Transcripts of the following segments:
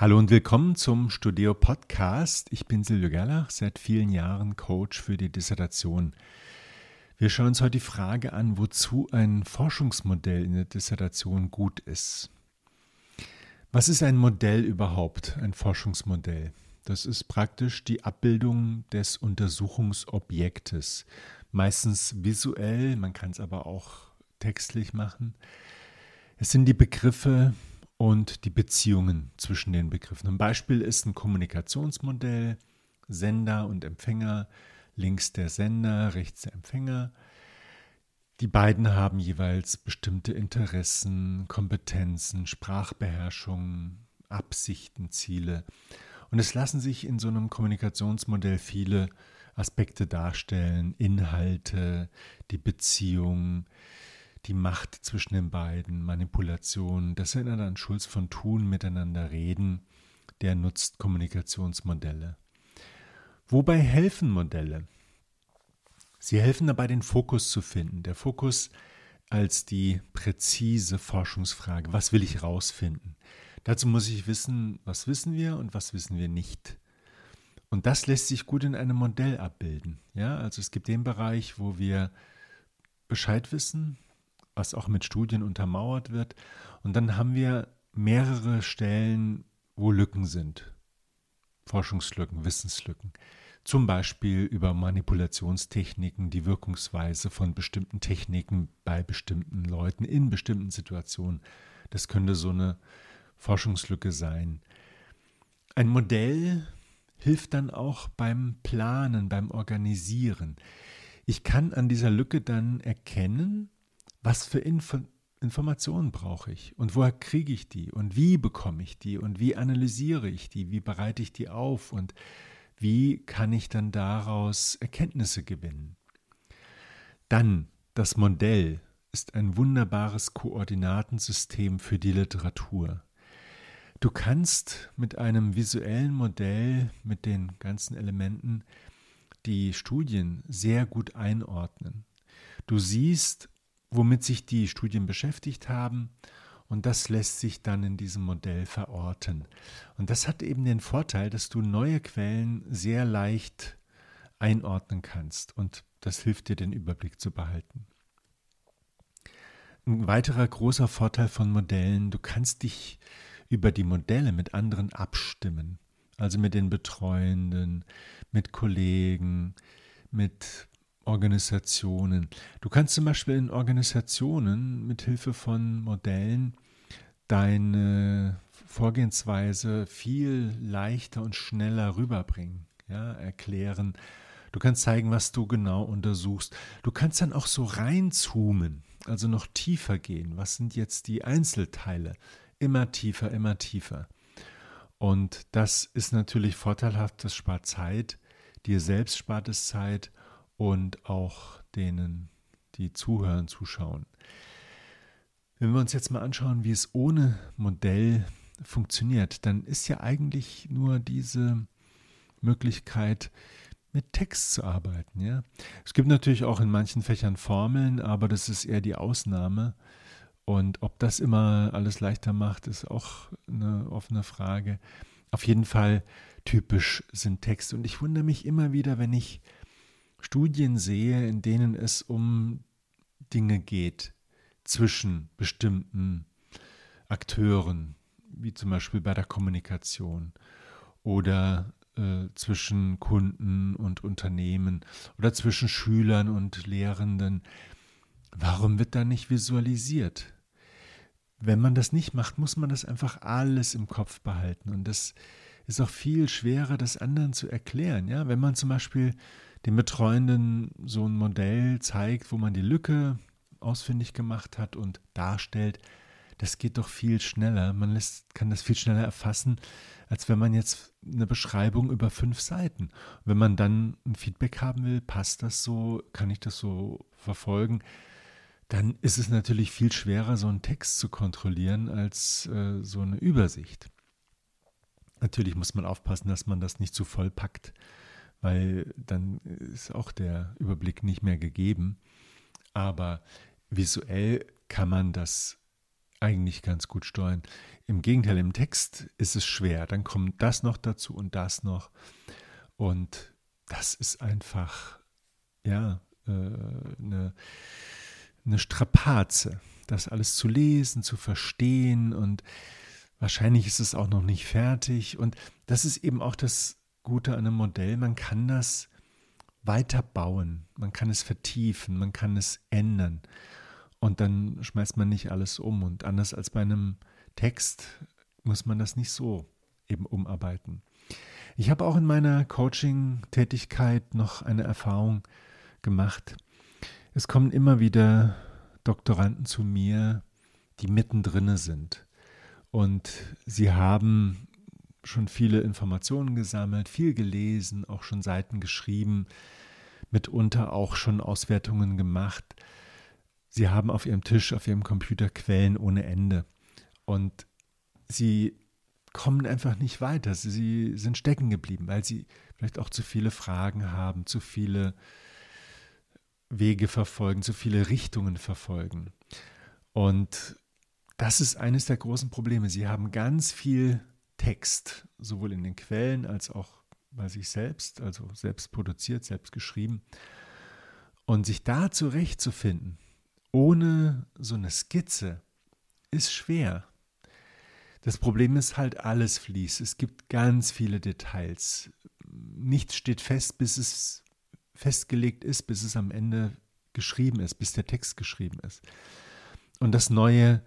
Hallo und willkommen zum Studio Podcast. Ich bin Silvio Gerlach, seit vielen Jahren Coach für die Dissertation. Wir schauen uns heute die Frage an, wozu ein Forschungsmodell in der Dissertation gut ist. Was ist ein Modell überhaupt, ein Forschungsmodell? Das ist praktisch die Abbildung des Untersuchungsobjektes, meistens visuell, man kann es aber auch textlich machen. Es sind die Begriffe, und die Beziehungen zwischen den Begriffen. Ein Beispiel ist ein Kommunikationsmodell, Sender und Empfänger, links der Sender, rechts der Empfänger. Die beiden haben jeweils bestimmte Interessen, Kompetenzen, Sprachbeherrschung, Absichten, Ziele. Und es lassen sich in so einem Kommunikationsmodell viele Aspekte darstellen, Inhalte, die Beziehung, die Macht zwischen den beiden, Manipulation, das erinnert an Schulz von Thun, miteinander reden, der nutzt Kommunikationsmodelle. Wobei helfen Modelle? Sie helfen dabei, den Fokus zu finden. Der Fokus als die präzise Forschungsfrage. Was will ich rausfinden? Dazu muss ich wissen, was wissen wir und was wissen wir nicht. Und das lässt sich gut in einem Modell abbilden. Ja, also es gibt den Bereich, wo wir Bescheid wissen, was auch mit Studien untermauert wird. Und dann haben wir mehrere Stellen, wo Lücken sind. Forschungslücken, Wissenslücken. Zum Beispiel über Manipulationstechniken, die Wirkungsweise von bestimmten Techniken bei bestimmten Leuten in bestimmten Situationen. Das könnte so eine Forschungslücke sein. Ein Modell hilft dann auch beim Planen, beim Organisieren. Ich kann an dieser Lücke dann erkennen, was für Info Informationen brauche ich und woher kriege ich die und wie bekomme ich die und wie analysiere ich die, wie bereite ich die auf und wie kann ich dann daraus Erkenntnisse gewinnen. Dann das Modell ist ein wunderbares Koordinatensystem für die Literatur. Du kannst mit einem visuellen Modell, mit den ganzen Elementen, die Studien sehr gut einordnen. Du siehst, womit sich die Studien beschäftigt haben. Und das lässt sich dann in diesem Modell verorten. Und das hat eben den Vorteil, dass du neue Quellen sehr leicht einordnen kannst. Und das hilft dir, den Überblick zu behalten. Ein weiterer großer Vorteil von Modellen, du kannst dich über die Modelle mit anderen abstimmen. Also mit den Betreuenden, mit Kollegen, mit Organisationen. Du kannst zum Beispiel in Organisationen mit Hilfe von Modellen deine Vorgehensweise viel leichter und schneller rüberbringen, ja, erklären. Du kannst zeigen, was du genau untersuchst. Du kannst dann auch so reinzoomen, also noch tiefer gehen. Was sind jetzt die Einzelteile? Immer tiefer, immer tiefer. Und das ist natürlich vorteilhaft, das spart Zeit, dir selbst spart es Zeit und auch denen, die zuhören, zuschauen. Wenn wir uns jetzt mal anschauen, wie es ohne Modell funktioniert, dann ist ja eigentlich nur diese Möglichkeit, mit Text zu arbeiten. Ja? Es gibt natürlich auch in manchen Fächern Formeln, aber das ist eher die Ausnahme. Und ob das immer alles leichter macht, ist auch eine offene Frage. Auf jeden Fall typisch sind Texte. Und ich wundere mich immer wieder, wenn ich Studien sehe, in denen es um Dinge geht zwischen bestimmten Akteuren, wie zum Beispiel bei der Kommunikation oder äh, zwischen Kunden und Unternehmen oder zwischen Schülern und Lehrenden. Warum wird da nicht visualisiert? Wenn man das nicht macht, muss man das einfach alles im Kopf behalten. Und das ist auch viel schwerer, das anderen zu erklären. Ja, wenn man zum Beispiel dem Betreuenden so ein Modell zeigt, wo man die Lücke ausfindig gemacht hat und darstellt, das geht doch viel schneller. Man lässt, kann das viel schneller erfassen, als wenn man jetzt eine Beschreibung über fünf Seiten. wenn man dann ein Feedback haben will, passt das so, kann ich das so verfolgen, dann ist es natürlich viel schwerer, so einen Text zu kontrollieren, als äh, so eine Übersicht. Natürlich muss man aufpassen, dass man das nicht zu voll packt weil dann ist auch der Überblick nicht mehr gegeben. Aber visuell kann man das eigentlich ganz gut steuern. Im Gegenteil, im Text ist es schwer. Dann kommt das noch dazu und das noch. Und das ist einfach, ja, äh, eine, eine Strapaze, das alles zu lesen, zu verstehen und wahrscheinlich ist es auch noch nicht fertig. Und das ist eben auch das Gute an einem Modell. Man kann das weiterbauen, man kann es vertiefen, man kann es ändern. Und dann schmeißt man nicht alles um. Und anders als bei einem Text muss man das nicht so eben umarbeiten. Ich habe auch in meiner Coaching-Tätigkeit noch eine Erfahrung gemacht. Es kommen immer wieder Doktoranden zu mir, die mittendrin sind. Und sie haben schon viele Informationen gesammelt, viel gelesen, auch schon Seiten geschrieben, mitunter auch schon Auswertungen gemacht. Sie haben auf ihrem Tisch, auf ihrem Computer Quellen ohne Ende. Und sie kommen einfach nicht weiter. Sie sind stecken geblieben, weil sie vielleicht auch zu viele Fragen haben, zu viele Wege verfolgen, zu viele Richtungen verfolgen. Und das ist eines der großen Probleme. Sie haben ganz viel Text, sowohl in den Quellen als auch bei sich selbst, also selbst produziert, selbst geschrieben. Und sich da zurechtzufinden, ohne so eine Skizze, ist schwer. Das Problem ist halt, alles fließt. Es gibt ganz viele Details. Nichts steht fest, bis es festgelegt ist, bis es am Ende geschrieben ist, bis der Text geschrieben ist. Und das Neue,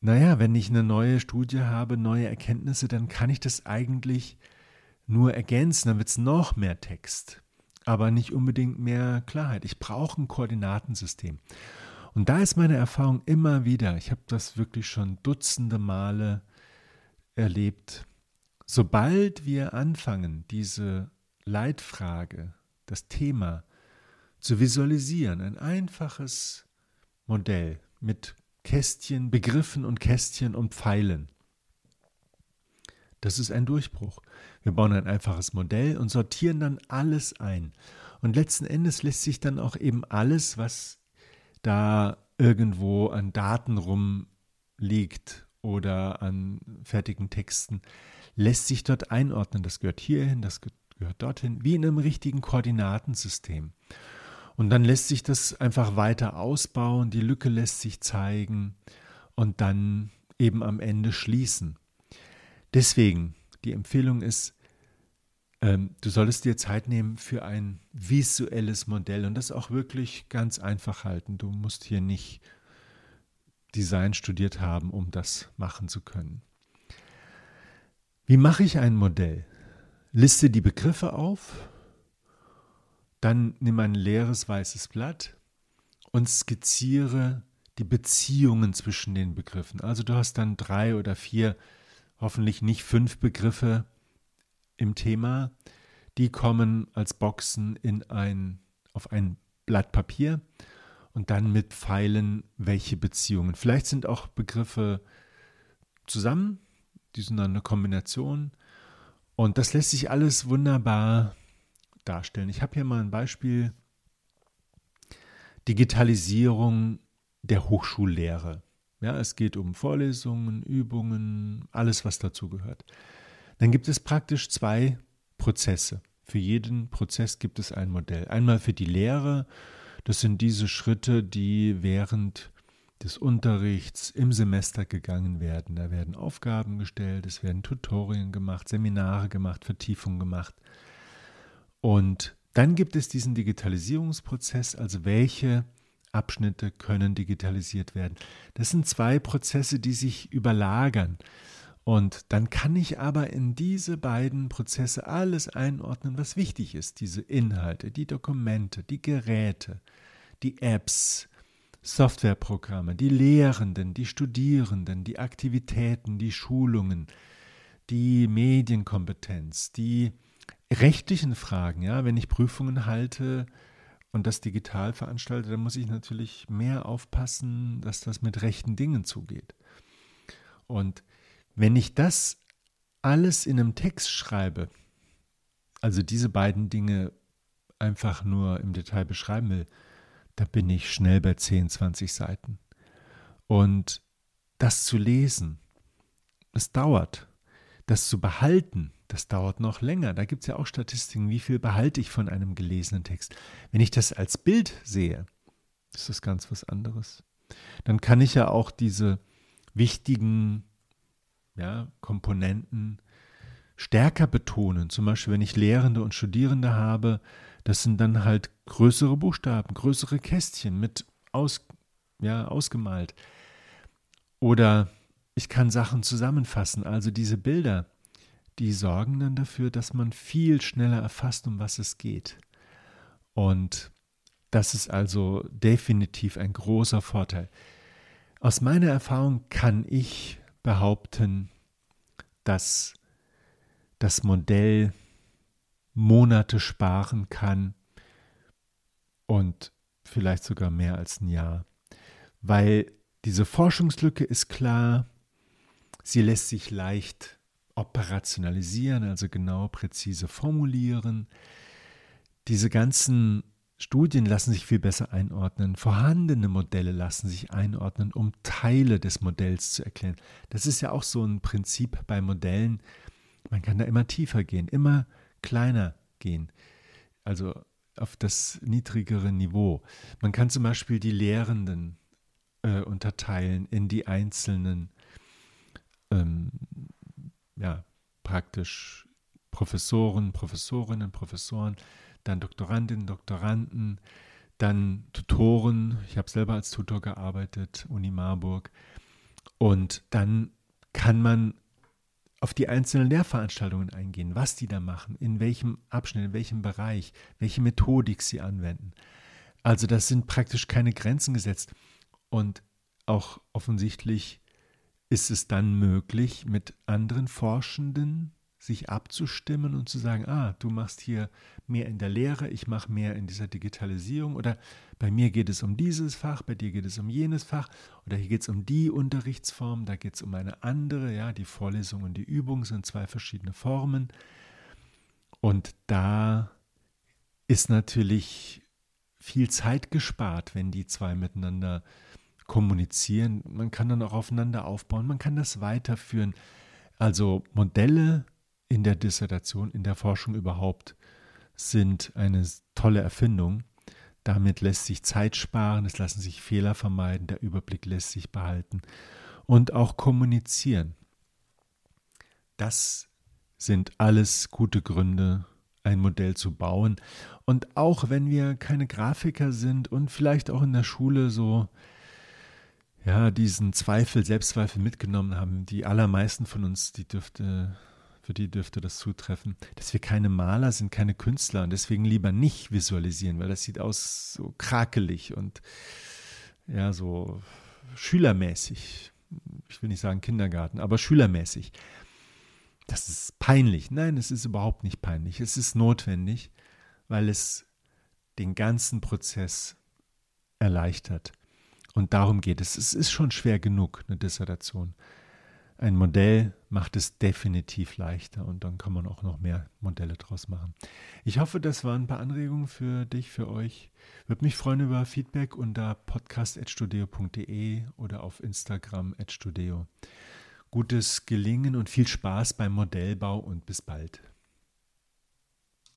naja, wenn ich eine neue Studie habe, neue Erkenntnisse, dann kann ich das eigentlich nur ergänzen, dann wird es noch mehr Text, aber nicht unbedingt mehr Klarheit. Ich brauche ein Koordinatensystem. Und da ist meine Erfahrung immer wieder, ich habe das wirklich schon dutzende Male erlebt, sobald wir anfangen, diese Leitfrage, das Thema zu visualisieren, ein einfaches Modell mit Kästchen, Begriffen und Kästchen und Pfeilen. Das ist ein Durchbruch. Wir bauen ein einfaches Modell und sortieren dann alles ein. Und letzten Endes lässt sich dann auch eben alles, was da irgendwo an Daten rumliegt oder an fertigen Texten, lässt sich dort einordnen. Das gehört hierhin, das gehört dorthin, wie in einem richtigen Koordinatensystem. Und dann lässt sich das einfach weiter ausbauen, die Lücke lässt sich zeigen und dann eben am Ende schließen. Deswegen, die Empfehlung ist, ähm, du solltest dir Zeit nehmen für ein visuelles Modell und das auch wirklich ganz einfach halten. Du musst hier nicht Design studiert haben, um das machen zu können. Wie mache ich ein Modell? Liste die Begriffe auf, dann nimm ein leeres weißes Blatt und skizziere die Beziehungen zwischen den Begriffen. Also du hast dann drei oder vier, hoffentlich nicht fünf Begriffe im Thema. Die kommen als Boxen in ein, auf ein Blatt Papier und dann mit Pfeilen, welche Beziehungen. Vielleicht sind auch Begriffe zusammen, die sind dann eine Kombination. Und das lässt sich alles wunderbar darstellen. Ich habe hier mal ein Beispiel. Digitalisierung der Hochschullehre. Ja, es geht um Vorlesungen, Übungen, alles, was dazu gehört. Dann gibt es praktisch zwei Prozesse. Für jeden Prozess gibt es ein Modell. Einmal für die Lehre das sind diese Schritte, die während des Unterrichts im Semester gegangen werden. Da werden Aufgaben gestellt, es werden Tutorien gemacht, Seminare gemacht, Vertiefungen gemacht. Und dann gibt es diesen Digitalisierungsprozess, also welche Abschnitte können digitalisiert werden. Das sind zwei Prozesse, die sich überlagern. Und dann kann ich aber in diese beiden Prozesse alles einordnen, was wichtig ist. Diese Inhalte, die Dokumente, die Geräte, die Apps, Softwareprogramme, die Lehrenden, die Studierenden, die Aktivitäten, die Schulungen, die Medienkompetenz, die rechtlichen Fragen. Ja, wenn ich Prüfungen halte und das digital veranstalte, dann muss ich natürlich mehr aufpassen, dass das mit rechten Dingen zugeht. Und wenn ich das alles in einem Text schreibe, also diese beiden Dinge einfach nur im Detail beschreiben will, da bin ich schnell bei 10, 20 Seiten. Und das zu lesen, es dauert. Das zu behalten, das dauert noch länger. Da gibt es ja auch Statistiken, wie viel behalte ich von einem gelesenen Text. Wenn ich das als Bild sehe, ist das ganz was anderes. Dann kann ich ja auch diese wichtigen ja, Komponenten stärker betonen. Zum Beispiel, wenn ich Lehrende und Studierende habe, das sind dann halt größere Buchstaben, größere Kästchen mit aus, ja, ausgemalt. Oder ich kann Sachen zusammenfassen. Also diese Bilder, die sorgen dann dafür, dass man viel schneller erfasst, um was es geht. Und das ist also definitiv ein großer Vorteil. Aus meiner Erfahrung kann ich behaupten, dass das Modell Monate sparen kann und vielleicht sogar mehr als ein Jahr. Weil diese Forschungslücke ist klar, sie lässt sich leicht operationalisieren, also genau präzise formulieren. Diese ganzen Studien lassen sich viel besser einordnen. Vorhandene Modelle lassen sich einordnen, um Teile des Modells zu erklären. Das ist ja auch so ein Prinzip bei Modellen. Man kann da immer tiefer gehen, immer kleiner gehen. Also auf das niedrigere Niveau. Man kann zum Beispiel die Lehrenden äh, unterteilen in die einzelnen, ähm, ja, praktisch Professoren, Professorinnen, Professoren dann Doktorandinnen, Doktoranden, dann Tutoren. Ich habe selber als Tutor gearbeitet, Uni Marburg. Und dann kann man auf die einzelnen Lehrveranstaltungen eingehen, was die da machen, in welchem Abschnitt, in welchem Bereich, welche Methodik sie anwenden. Also das sind praktisch keine Grenzen gesetzt. Und auch offensichtlich ist es dann möglich, mit anderen Forschenden sich abzustimmen und zu sagen, ah, du machst hier mehr in der Lehre, ich mache mehr in dieser Digitalisierung oder bei mir geht es um dieses Fach, bei dir geht es um jenes Fach oder hier geht es um die Unterrichtsform, da geht es um eine andere, ja, die Vorlesung und die Übung sind zwei verschiedene Formen. Und da ist natürlich viel Zeit gespart, wenn die zwei miteinander kommunizieren. Man kann dann auch aufeinander aufbauen, man kann das weiterführen. Also Modelle in der Dissertation, in der Forschung überhaupt, sind eine tolle Erfindung. Damit lässt sich Zeit sparen, es lassen sich Fehler vermeiden, der Überblick lässt sich behalten und auch kommunizieren. Das sind alles gute Gründe, ein Modell zu bauen. Und auch wenn wir keine Grafiker sind und vielleicht auch in der Schule so ja, diesen Zweifel, Selbstzweifel mitgenommen haben, die allermeisten von uns, die dürfte für die dürfte das zutreffen, dass wir keine Maler sind, keine Künstler und deswegen lieber nicht visualisieren, weil das sieht aus so krakelig und ja, so schülermäßig. Ich will nicht sagen Kindergarten, aber schülermäßig. Das ist peinlich. Nein, es ist überhaupt nicht peinlich. Es ist notwendig, weil es den ganzen Prozess erleichtert. Und darum geht es. Es ist schon schwer genug, eine Dissertation. Ein Modell macht es definitiv leichter und dann kann man auch noch mehr Modelle draus machen. Ich hoffe, das waren ein paar Anregungen für dich, für euch. Würde mich freuen über Feedback unter podcast.studio.de oder auf Instagram. Gutes Gelingen und viel Spaß beim Modellbau und bis bald.